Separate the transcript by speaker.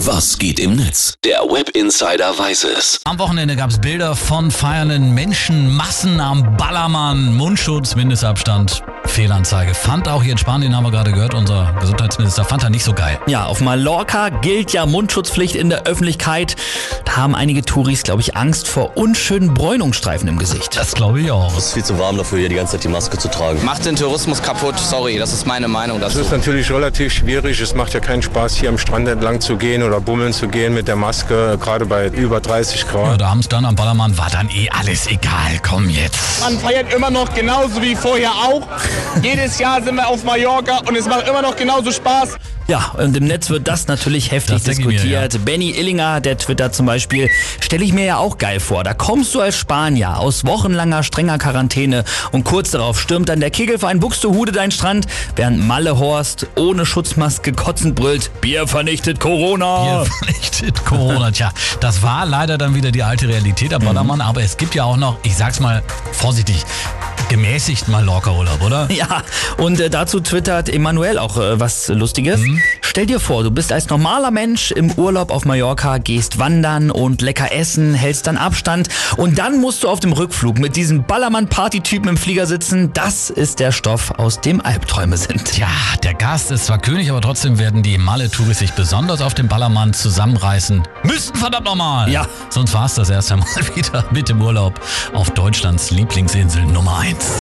Speaker 1: Was geht im Netz? Der Web Insider weiß es.
Speaker 2: Am Wochenende gab es Bilder von feiernden Menschenmassen am Ballermann. Mundschutz, Mindestabstand, Fehlanzeige. Fand auch hier in Spanien, haben wir gerade gehört, unser Gesundheitsminister fand er nicht so geil.
Speaker 3: Ja, auf Mallorca gilt ja Mundschutzpflicht in der Öffentlichkeit. Haben einige Touris, glaube ich, Angst vor unschönen Bräunungsstreifen im Gesicht.
Speaker 2: Das glaube ich auch.
Speaker 4: Es ist viel zu warm dafür, hier die ganze Zeit die Maske zu tragen.
Speaker 5: Macht den Tourismus kaputt, sorry, das ist meine Meinung dazu.
Speaker 6: Es ist natürlich relativ schwierig. Es macht ja keinen Spaß, hier am Strand entlang zu gehen oder bummeln zu gehen mit der Maske, gerade bei über 30
Speaker 2: Ja,
Speaker 6: Grad.
Speaker 2: da abends dann am Ballermann war dann eh alles egal. Komm jetzt.
Speaker 7: Man feiert immer noch genauso wie vorher auch. Jedes Jahr sind wir auf Mallorca und es macht immer noch genauso Spaß.
Speaker 3: Ja, und im Netz wird das natürlich heftig
Speaker 2: Das ich mir,
Speaker 3: diskutiert. Benny Illinger, der twittert zum Beispiel, stelle ich mir ja auch geil vor. Da kommst du als Spanier aus wochenlanger strenger Quarantäne und kurz darauf stürmt dann der Kegelverein Buxtehude dein Strand, während Malle Horst ohne Schutzmaske kotzend brüllt, Bier vernichtet Corona.
Speaker 2: Hier vernichtet Corona. Tja, das war leider dann wieder die alte Realität am Ballermann. Aber es gibt ja auch noch, ich sag's mal vorsichtig, gemäßigt Mallorca-Urlaub, oder?
Speaker 3: Ja, und äh, dazu twittert Emanuel auch äh, was Lustiges. Stell dir vor, du bist als normaler Mensch im Urlaub auf Mallorca, gehst wandern und lecker essen, hältst dann Abstand und dann musst du auf dem Rückflug mit diesem Ballermann-Party-Typen im Flieger sitzen. Das ist der Stoff, aus dem Albträume sind.
Speaker 2: Ja, der Gast ist zwar König, aber trotzdem werden die Malle-Touris sich besonders auf dem Ballermann zusammenreißen müssen, verdammt nochmal.
Speaker 3: Ja.
Speaker 2: Sonst war's das erst einmal wieder mit dem Urlaub auf Deutschlands Lieblingsinsel Nummer 1.